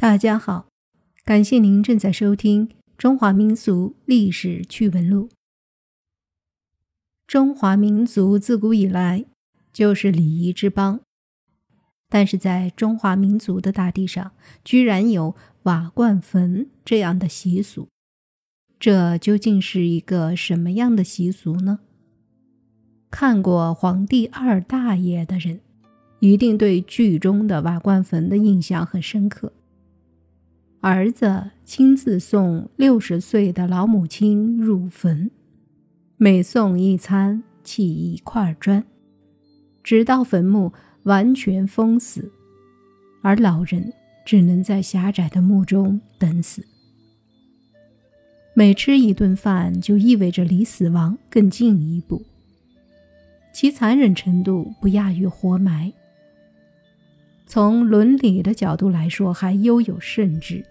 大家好，感谢您正在收听《中华民俗历史趣闻录》。中华民族自古以来就是礼仪之邦，但是在中华民族的大地上，居然有瓦罐坟这样的习俗，这究竟是一个什么样的习俗呢？看过《皇帝二大爷》的人，一定对剧中的瓦罐坟的印象很深刻。儿子亲自送六十岁的老母亲入坟，每送一餐砌一块砖，直到坟墓完全封死，而老人只能在狭窄的墓中等死。每吃一顿饭，就意味着离死亡更近一步，其残忍程度不亚于活埋。从伦理的角度来说，还悠有甚至。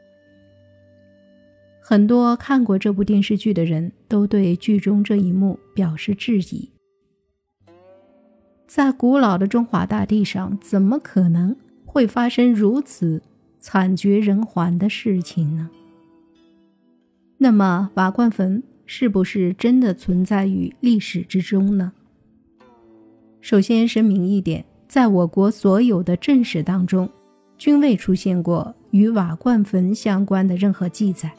很多看过这部电视剧的人都对剧中这一幕表示质疑：在古老的中华大地上，怎么可能会发生如此惨绝人寰的事情呢？那么，瓦罐坟是不是真的存在于历史之中呢？首先声明一点。在我国所有的正史当中，均未出现过与瓦罐坟相关的任何记载。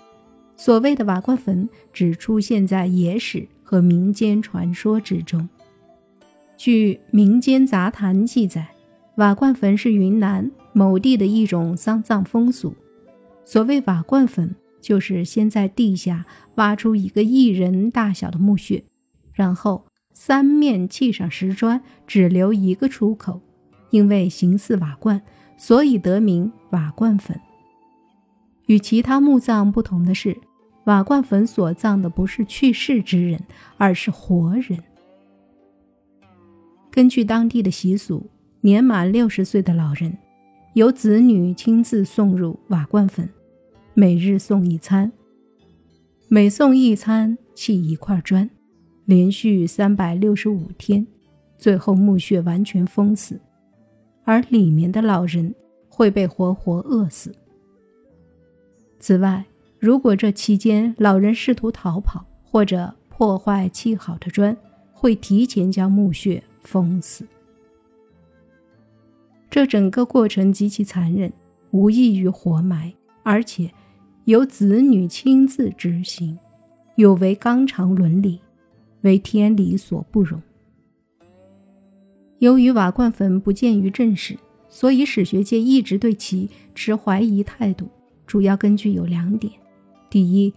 所谓的瓦罐坟，只出现在野史和民间传说之中。据民间杂谈记载，瓦罐坟是云南某地的一种丧葬风俗。所谓瓦罐坟，就是先在地下挖出一个一人大小的墓穴，然后。三面砌上石砖，只留一个出口，因为形似瓦罐，所以得名瓦罐坟。与其他墓葬不同的是，瓦罐坟所葬的不是去世之人，而是活人。根据当地的习俗，年满六十岁的老人，由子女亲自送入瓦罐坟，每日送一餐，每送一餐砌一块砖。连续三百六十五天，最后墓穴完全封死，而里面的老人会被活活饿死。此外，如果这期间老人试图逃跑或者破坏砌好的砖，会提前将墓穴封死。这整个过程极其残忍，无异于活埋，而且由子女亲自执行，有违纲常伦理。为天理所不容。由于瓦罐坟不见于正史，所以史学界一直对其持怀疑态度。主要根据有两点：第一，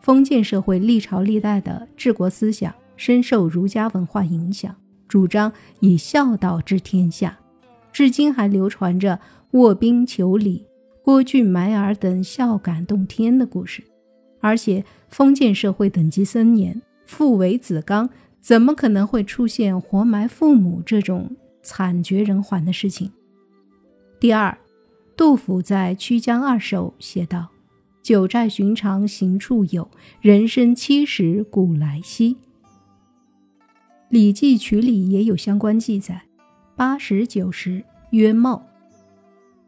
封建社会历朝历代的治国思想深受儒家文化影响，主张以孝道治天下，至今还流传着卧冰求鲤、郭俊埋儿等孝感动天的故事。而且，封建社会等级森严。父为子纲，怎么可能会出现活埋父母这种惨绝人寰的事情？第二，杜甫在《曲江二首》写道：“九寨寻常行处有，人生七十古来稀。”《礼记曲礼》也有相关记载：“八十九十曰茂。”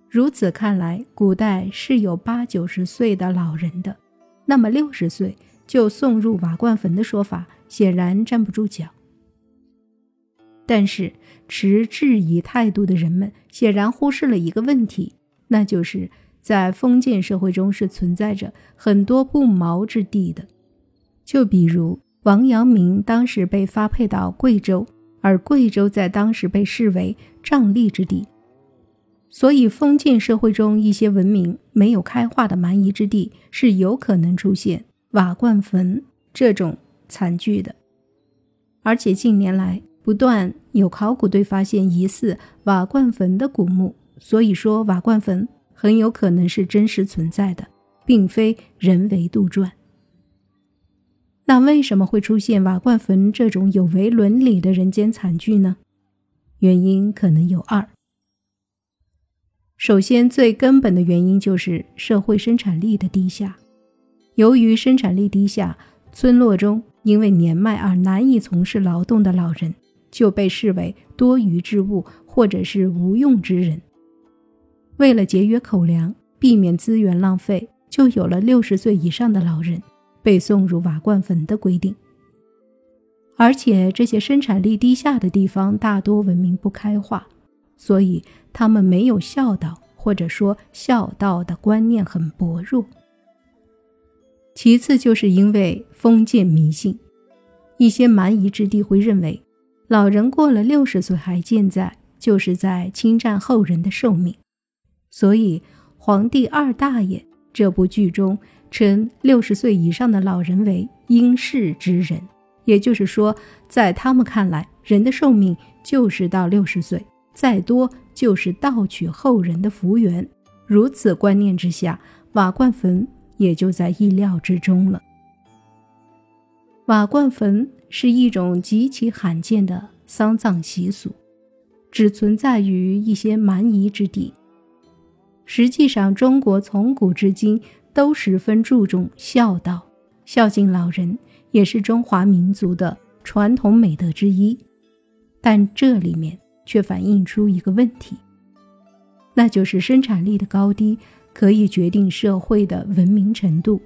如此看来，古代是有八九十岁的老人的，那么六十岁？就送入瓦罐坟的说法显然站不住脚。但是持质疑态度的人们显然忽视了一个问题，那就是在封建社会中是存在着很多不毛之地的。就比如王阳明当时被发配到贵州，而贵州在当时被视为瘴疠之地，所以封建社会中一些文明没有开化的蛮夷之地是有可能出现。瓦罐坟这种惨剧的，而且近年来不断有考古队发现疑似瓦罐坟的古墓，所以说瓦罐坟很有可能是真实存在的，并非人为杜撰。那为什么会出现瓦罐坟这种有违伦理的人间惨剧呢？原因可能有二。首先，最根本的原因就是社会生产力的低下。由于生产力低下，村落中因为年迈而难以从事劳动的老人就被视为多余之物或者是无用之人。为了节约口粮，避免资源浪费，就有了六十岁以上的老人被送入瓦罐坟的规定。而且这些生产力低下的地方大多文明不开化，所以他们没有孝道，或者说孝道的观念很薄弱。其次，就是因为封建迷信，一些蛮夷之地会认为，老人过了六十岁还健在，就是在侵占后人的寿命。所以，《皇帝二大爷》这部剧中称六十岁以上的老人为应世之人，也就是说，在他们看来，人的寿命就是到六十岁，再多就是盗取后人的福缘。如此观念之下，瓦罐坟。也就在意料之中了。瓦罐坟是一种极其罕见的丧葬习俗，只存在于一些蛮夷之地。实际上，中国从古至今都十分注重孝道，孝敬老人也是中华民族的传统美德之一。但这里面却反映出一个问题，那就是生产力的高低。可以决定社会的文明程度。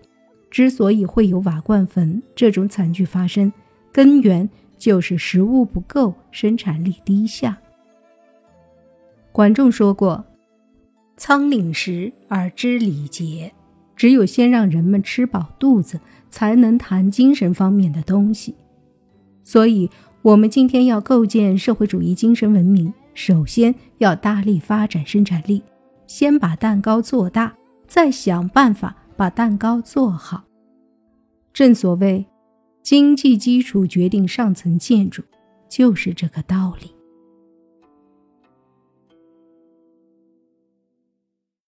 之所以会有瓦罐坟这种惨剧发生，根源就是食物不够，生产力低下。管仲说过：“仓廪实而知礼节。”只有先让人们吃饱肚子，才能谈精神方面的东西。所以，我们今天要构建社会主义精神文明，首先要大力发展生产力。先把蛋糕做大，再想办法把蛋糕做好。正所谓，经济基础决定上层建筑，就是这个道理。